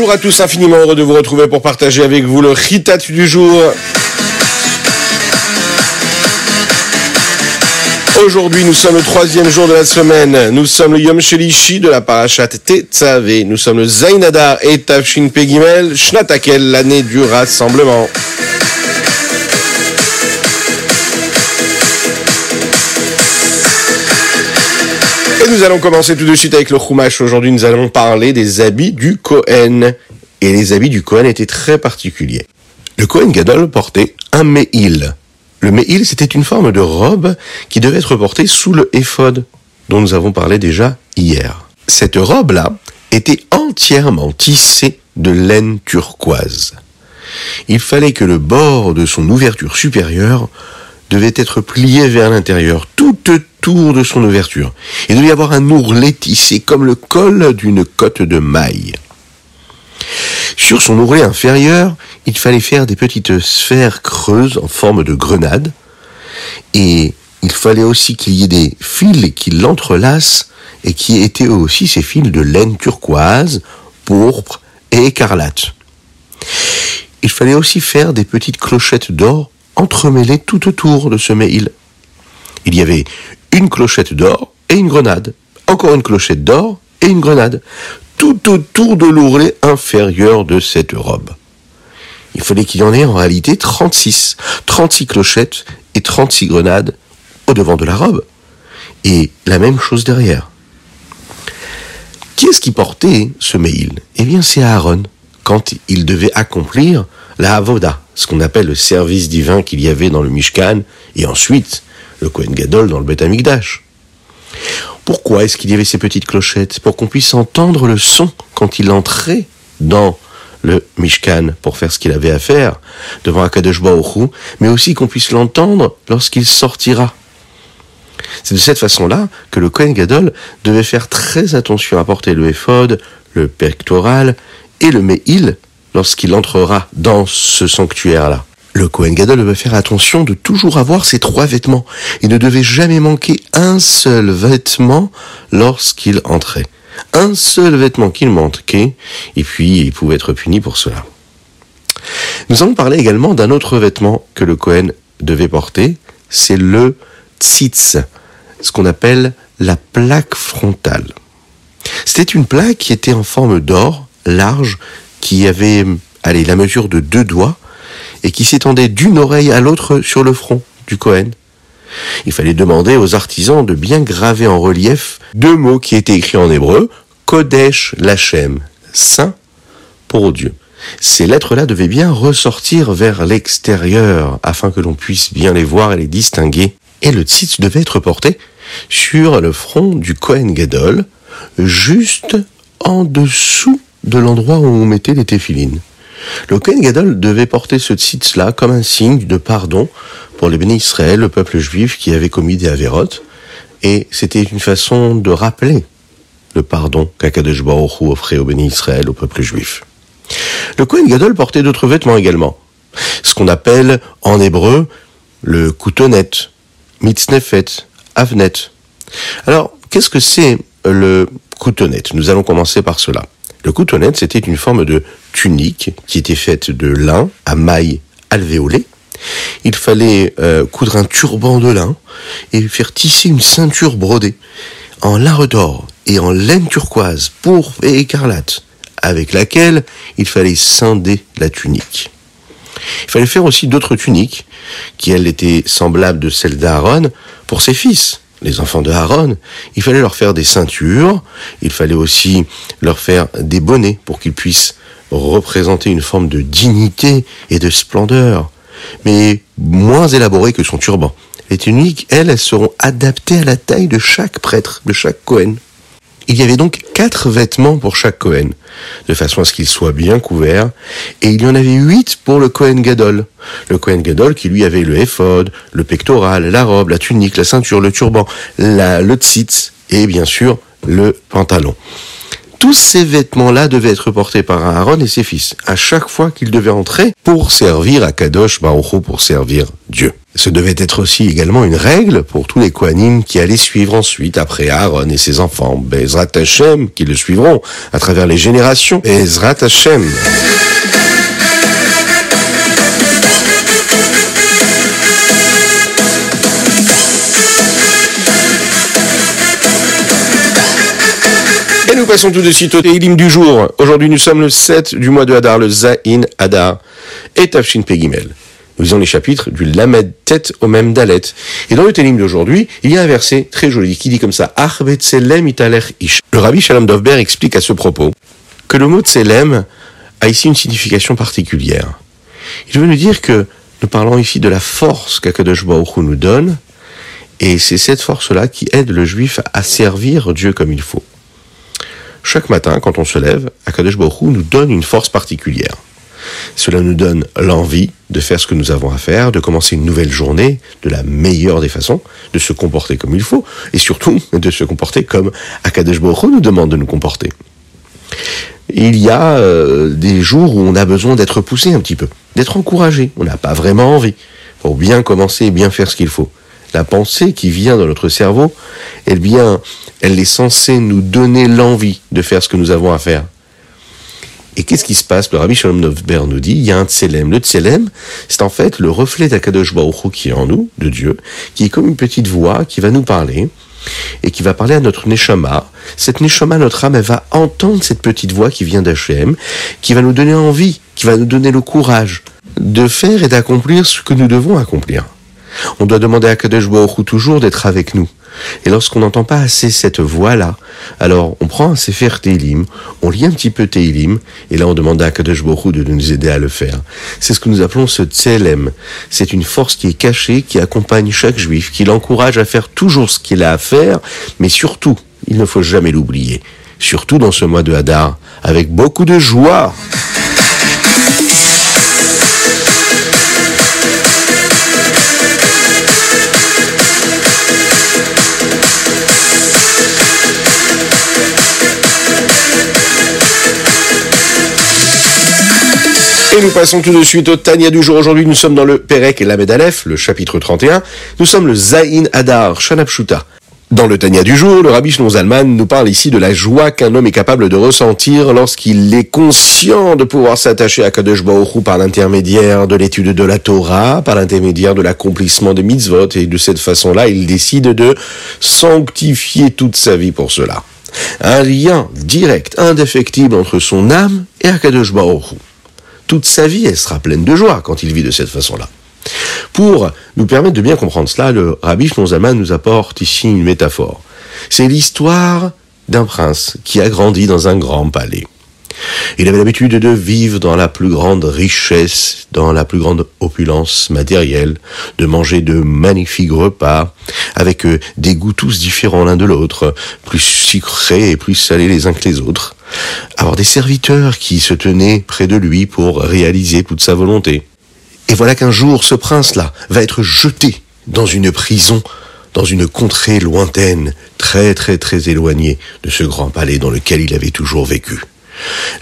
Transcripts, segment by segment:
Bonjour à tous, infiniment heureux de vous retrouver pour partager avec vous le Ritat du jour. Aujourd'hui, nous sommes le troisième jour de la semaine. Nous sommes le Yom Shelishi de la Parashat Tetzavé. Nous sommes le Zainadar et Tafshin Pegimel, Shnatakel, l'année du rassemblement? Nous allons commencer tout de suite avec le Chumash. Aujourd'hui, nous allons parler des habits du Kohen. Et les habits du Kohen étaient très particuliers. Le Kohen Gadol portait un Meil. Le Meil, c'était une forme de robe qui devait être portée sous le éphod, dont nous avons parlé déjà hier. Cette robe-là était entièrement tissée de laine turquoise. Il fallait que le bord de son ouverture supérieure devait être plié vers l'intérieur, tout autour de son ouverture. Il devait y avoir un ourlet tissé comme le col d'une cotte de maille. Sur son ourlet inférieur, il fallait faire des petites sphères creuses en forme de grenade, et il fallait aussi qu'il y ait des fils qui l'entrelacent et qui étaient aussi ces fils de laine turquoise, pourpre et écarlate. Il fallait aussi faire des petites clochettes d'or entremêlées tout autour de ce mail. Il y avait une clochette d'or et une grenade, encore une clochette d'or et une grenade, tout autour de l'ourlet inférieur de cette robe. Il fallait qu'il y en ait en réalité 36, 36 clochettes et 36 grenades au devant de la robe, et la même chose derrière. Qui est-ce qui portait ce mail? Eh bien, c'est Aaron, quand il devait accomplir la Avoda, ce qu'on appelle le service divin qu'il y avait dans le Mishkan, et ensuite le Kohen Gadol dans le Beth Amikdash. Pourquoi est-ce qu'il y avait ces petites clochettes? Pour qu'on puisse entendre le son quand il entrait dans le Mishkan pour faire ce qu'il avait à faire devant Akadosh Baruch mais aussi qu'on puisse l'entendre lorsqu'il sortira. C'est de cette façon-là que le Kohen Gadol devait faire très attention à porter le éphod, le pectoral et le meil lorsqu'il entrera dans ce sanctuaire-là. Le Kohen Gadol devait faire attention de toujours avoir ses trois vêtements. Il ne devait jamais manquer un seul vêtement lorsqu'il entrait. Un seul vêtement qu'il manquait, et puis il pouvait être puni pour cela. Nous allons parler également d'un autre vêtement que le Kohen devait porter, c'est le tzitz, ce qu'on appelle la plaque frontale. C'était une plaque qui était en forme d'or, large, qui avait, allez, la mesure de deux doigts, et qui s'étendait d'une oreille à l'autre sur le front du Cohen. Il fallait demander aux artisans de bien graver en relief deux mots qui étaient écrits en hébreu, Kodesh Lachem, Saint pour Dieu. Ces lettres-là devaient bien ressortir vers l'extérieur afin que l'on puisse bien les voir et les distinguer. Et le tzitz devait être porté sur le front du Kohen Gadol, juste en dessous de l'endroit où on mettait les téphilines. Le Kohen Gadol devait porter ce tzitz-là comme un signe de pardon pour les bénis Israël, le peuple juif qui avait commis des avérotes, et c'était une façon de rappeler le pardon qu'Akadosh Baruch offrait aux bénis Israël, au peuple juif. Le Kohen Gadol portait d'autres vêtements également, ce qu'on appelle en hébreu le coutonnet, mitznefet, avnet. Alors, qu'est-ce que c'est le coutonnet Nous allons commencer par cela. Le coutonnet, c'était une forme de tunique qui était faite de lin à mailles alvéolées. Il fallait euh, coudre un turban de lin et faire tisser une ceinture brodée en lard d'or et en laine turquoise, pourpre et écarlate, avec laquelle il fallait scinder la tunique. Il fallait faire aussi d'autres tuniques, qui elles étaient semblables de celles d'Aaron, pour ses fils, les enfants de Aaron, il fallait leur faire des ceintures, il fallait aussi leur faire des bonnets pour qu'ils puissent représenter une forme de dignité et de splendeur, mais moins élaborée que son turban. Les tuniques, elles, elles seront adaptées à la taille de chaque prêtre, de chaque Cohen. Il y avait donc quatre vêtements pour chaque Cohen, de façon à ce qu'il soit bien couvert, et il y en avait huit pour le Cohen Gadol. Le Cohen Gadol qui lui avait le éphod, le pectoral, la robe, la tunique, la ceinture, le turban, la, le tzitz, et bien sûr le pantalon. Tous ces vêtements-là devaient être portés par Aaron et ses fils, à chaque fois qu'ils devaient entrer pour servir à Kadosh Baruch pour servir Dieu. Ce devait être aussi également une règle pour tous les Kohanim qui allaient suivre ensuite après Aaron et ses enfants, Bezrat Hashem, qui le suivront à travers les générations, Bezrat Hashem. Nous passons tout de suite au Teilim du jour. Aujourd'hui, nous sommes le 7 du mois de Hadar, le Zain Hadar, et Tafshin Pegimel. Nous lisons les chapitres du Lamed Tête au même Dalet. Et dans le Télim d'aujourd'hui, il y a un verset très joli qui dit comme ça, ish. Le rabbi Shalom Dovber explique à ce propos que le mot Tselem a ici une signification particulière. Il veut nous dire que nous parlons ici de la force qu'Akadosh Baruch nous donne, et c'est cette force-là qui aide le juif à servir Dieu comme il faut. Chaque matin, quand on se lève, Akadosh Baruch nous donne une force particulière. Cela nous donne l'envie de faire ce que nous avons à faire, de commencer une nouvelle journée de la meilleure des façons, de se comporter comme il faut, et surtout de se comporter comme Akadosh Baruch nous demande de nous comporter. Il y a euh, des jours où on a besoin d'être poussé un petit peu, d'être encouragé. On n'a pas vraiment envie pour bien commencer et bien faire ce qu'il faut la pensée qui vient dans notre cerveau, eh bien, elle est censée nous donner l'envie de faire ce que nous avons à faire. Et qu'est-ce qui se passe? Le Rabbi Shalom Novber nous dit, il y a un tselem. Le tselem, c'est en fait le reflet d'Akadosh Baruch qui est en nous, de Dieu, qui est comme une petite voix qui va nous parler, et qui va parler à notre neshama. Cette neshama, notre âme, elle va entendre cette petite voix qui vient d'Hachem, qui va nous donner envie, qui va nous donner le courage de faire et d'accomplir ce que nous devons accomplir. On doit demander à Kadesh Baruch toujours d'être avec nous. Et lorsqu'on n'entend pas assez cette voix-là, alors on prend un Sefer Teilim, on lit un petit peu Teilim, et là on demande à Kadesh Baruch de nous aider à le faire. C'est ce que nous appelons ce Tselem. C'est une force qui est cachée, qui accompagne chaque juif, qui l'encourage à faire toujours ce qu'il a à faire, mais surtout, il ne faut jamais l'oublier. Surtout dans ce mois de Hadar, avec beaucoup de joie. Nous passons tout de suite au Tania du jour. Aujourd'hui, nous sommes dans le Perek et la Aleph, le chapitre 31. Nous sommes le Zain Adar Shanapshuta. Dans le Tania du jour, le Rabbi Shnon Zalman nous parle ici de la joie qu'un homme est capable de ressentir lorsqu'il est conscient de pouvoir s'attacher à Kadosh Baruch par l'intermédiaire de l'étude de la Torah, par l'intermédiaire de l'accomplissement des mitzvot, et de cette façon-là, il décide de sanctifier toute sa vie pour cela. Un lien direct, indéfectible entre son âme et Akadosh Baruch toute sa vie, elle sera pleine de joie quand il vit de cette façon-là. Pour nous permettre de bien comprendre cela, le Rabbi Shlonzama nous apporte ici une métaphore. C'est l'histoire d'un prince qui a grandi dans un grand palais. Il avait l'habitude de vivre dans la plus grande richesse, dans la plus grande opulence matérielle, de manger de magnifiques repas, avec euh, des goûts tous différents l'un de l'autre, plus sucrés et plus salés les uns que les autres. Avoir des serviteurs qui se tenaient près de lui pour réaliser toute sa volonté. Et voilà qu'un jour, ce prince-là va être jeté dans une prison dans une contrée lointaine, très très très éloignée de ce grand palais dans lequel il avait toujours vécu.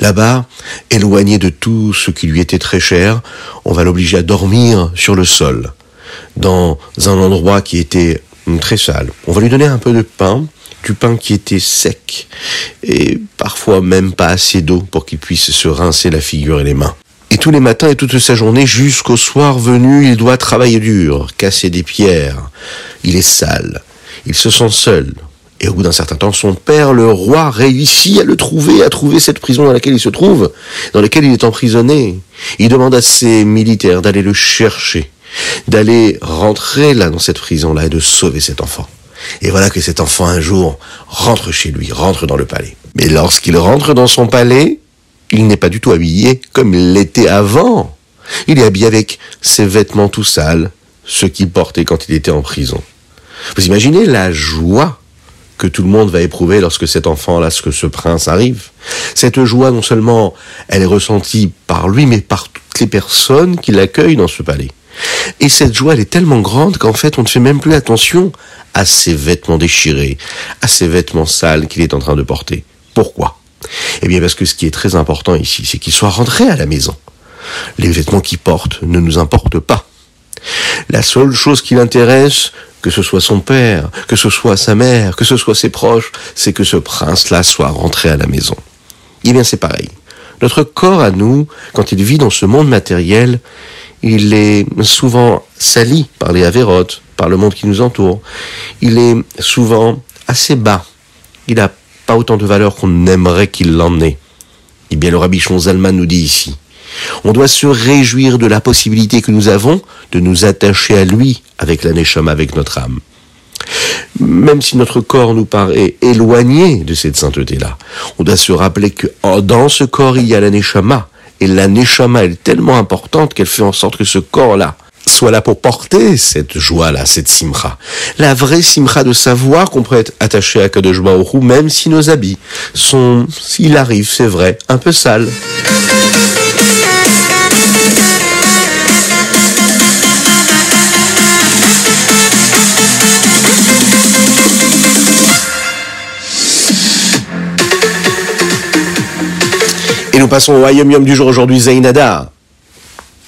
Là-bas, éloigné de tout ce qui lui était très cher, on va l'obliger à dormir sur le sol, dans un endroit qui était très sale. On va lui donner un peu de pain, du pain qui était sec, et parfois même pas assez d'eau pour qu'il puisse se rincer la figure et les mains. Et tous les matins et toute sa journée, jusqu'au soir venu, il doit travailler dur, casser des pierres. Il est sale. Il se sent seul. Et au bout d'un certain temps, son père, le roi, réussit à le trouver, à trouver cette prison dans laquelle il se trouve, dans laquelle il est emprisonné. Il demande à ses militaires d'aller le chercher, d'aller rentrer là dans cette prison-là et de sauver cet enfant. Et voilà que cet enfant un jour rentre chez lui, rentre dans le palais. Mais lorsqu'il rentre dans son palais, il n'est pas du tout habillé comme il l'était avant. Il est habillé avec ses vêtements tout sales, ceux qu'il portait quand il était en prison. Vous imaginez la joie que tout le monde va éprouver lorsque cet enfant, lorsque ce prince arrive. Cette joie, non seulement elle est ressentie par lui, mais par toutes les personnes qui l'accueillent dans ce palais. Et cette joie, elle est tellement grande qu'en fait, on ne fait même plus attention à ses vêtements déchirés, à ses vêtements sales qu'il est en train de porter. Pourquoi? Eh bien parce que ce qui est très important ici, c'est qu'il soit rentré à la maison. Les vêtements qu'il porte ne nous importent pas. La seule chose qui l'intéresse, que ce soit son père, que ce soit sa mère, que ce soit ses proches, c'est que ce prince-là soit rentré à la maison. Eh bien c'est pareil. Notre corps à nous, quand il vit dans ce monde matériel, il est souvent sali par les avérotes, par le monde qui nous entoure. Il est souvent assez bas. Il n'a pas autant de valeur qu'on aimerait qu'il l'en ait. Eh bien, le rabbi Zalman nous dit ici, on doit se réjouir de la possibilité que nous avons de nous attacher à lui avec la neshama, avec notre âme. Même si notre corps nous paraît éloigné de cette sainteté-là, on doit se rappeler que dans ce corps, il y a la neshama. Et la neshama est tellement importante qu'elle fait en sorte que ce corps-là soit là pour porter cette joie-là, cette simcha. La vraie simcha de savoir qu'on peut être attaché à Kadosh Baruch même si nos habits sont, s'il arrive, c'est vrai, un peu sales. Et nous passons au Ayom Yom du jour aujourd'hui, Zainadar.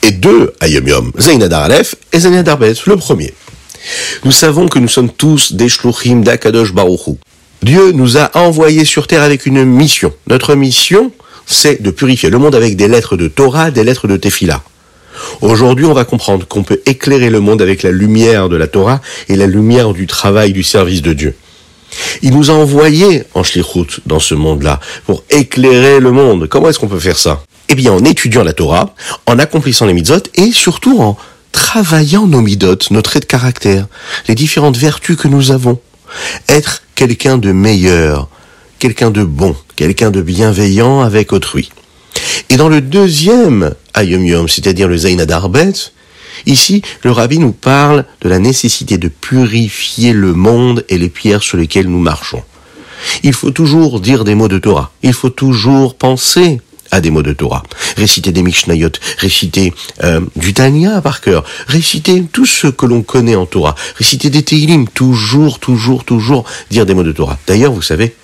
Et deux Ayom Yom, Zainadar Aleph et Zainadar Bet, le premier. Nous savons que nous sommes tous des Shluchim d'Akadosh Baruchu. Dieu nous a envoyés sur terre avec une mission. Notre mission, c'est de purifier le monde avec des lettres de Torah, des lettres de Tefila. Aujourd'hui, on va comprendre qu'on peut éclairer le monde avec la lumière de la Torah et la lumière du travail du service de Dieu. Il nous a envoyés en shlichut dans ce monde-là pour éclairer le monde. Comment est-ce qu'on peut faire ça? Eh bien, en étudiant la Torah, en accomplissant les mitzvot et surtout en travaillant nos mitzvot, nos traits de caractère, les différentes vertus que nous avons. Être quelqu'un de meilleur, quelqu'un de bon, quelqu'un de bienveillant avec autrui. Et dans le deuxième Ayom Yom, c'est-à-dire le Zainadarbet, Ici, le rabbi nous parle de la nécessité de purifier le monde et les pierres sur lesquelles nous marchons. Il faut toujours dire des mots de Torah. Il faut toujours penser à des mots de Torah. Réciter des Mishnayot, réciter euh, du Tanya par cœur, réciter tout ce que l'on connaît en Torah, réciter des Teilim, toujours, toujours, toujours dire des mots de Torah. D'ailleurs, vous savez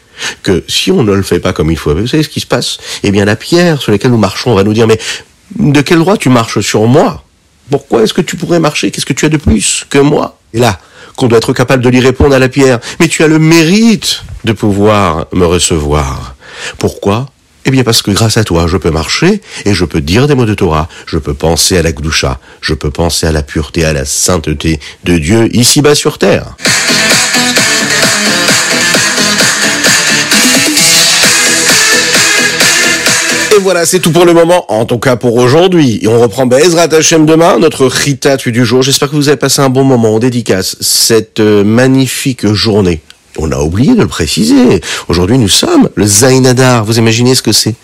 que si on ne le fait pas comme il faut, vous savez ce qui se passe? Eh bien, la pierre sur laquelle nous marchons va nous dire, mais de quel droit tu marches sur moi? Pourquoi est-ce que tu pourrais marcher? Qu'est-ce que tu as de plus que moi? Et là, qu'on doit être capable de lui répondre à la pierre. Mais tu as le mérite de pouvoir me recevoir. Pourquoi? Eh bien parce que grâce à toi, je peux marcher et je peux dire des mots de Torah. Je peux penser à la Gdusha. Je peux penser à la pureté, à la sainteté de Dieu ici-bas sur terre. Voilà, c'est tout pour le moment, en tout cas pour aujourd'hui. Et on reprend Bezrat Hashem demain, notre Ritat du jour. J'espère que vous avez passé un bon moment. On dédicace cette euh, magnifique journée. On a oublié de le préciser. Aujourd'hui, nous sommes le Zainadar. Vous imaginez ce que c'est?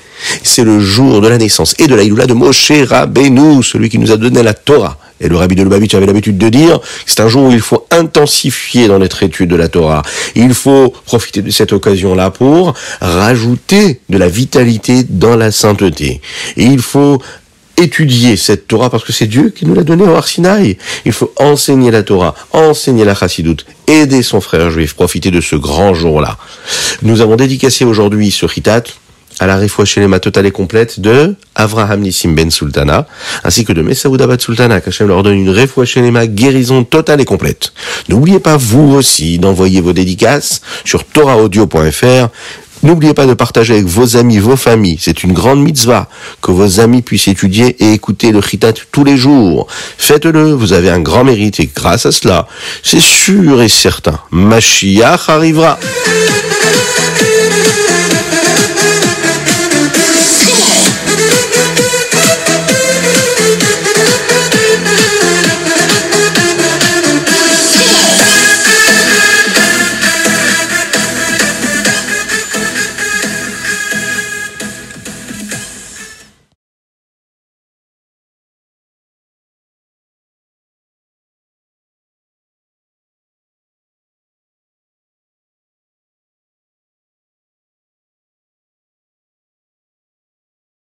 C'est le jour de la naissance et de la de Moshe Rabbeinu, celui qui nous a donné la Torah. Et le rabbi de Lubavitch avait l'habitude de dire c'est un jour où il faut intensifier dans notre étude de la Torah. Il faut profiter de cette occasion-là pour rajouter de la vitalité dans la sainteté. Et il faut étudier cette Torah parce que c'est Dieu qui nous l'a donnée en Arsinaï. Il faut enseigner la Torah, enseigner la Chassidoute, aider son frère juif, profiter de ce grand jour-là. Nous avons dédicacé aujourd'hui ce Ritat à la les totale et complète de Avraham Nissim Ben Sultana, ainsi que de Messaoud Abad Sultana, qu'Hachem leur donne une les guérison totale et complète. N'oubliez pas, vous aussi, d'envoyer vos dédicaces sur toraaudio.fr. N'oubliez pas de partager avec vos amis, vos familles. C'est une grande mitzvah que vos amis puissent étudier et écouter le chitat tous les jours. Faites-le, vous avez un grand mérite et grâce à cela, c'est sûr et certain, Mashiach arrivera.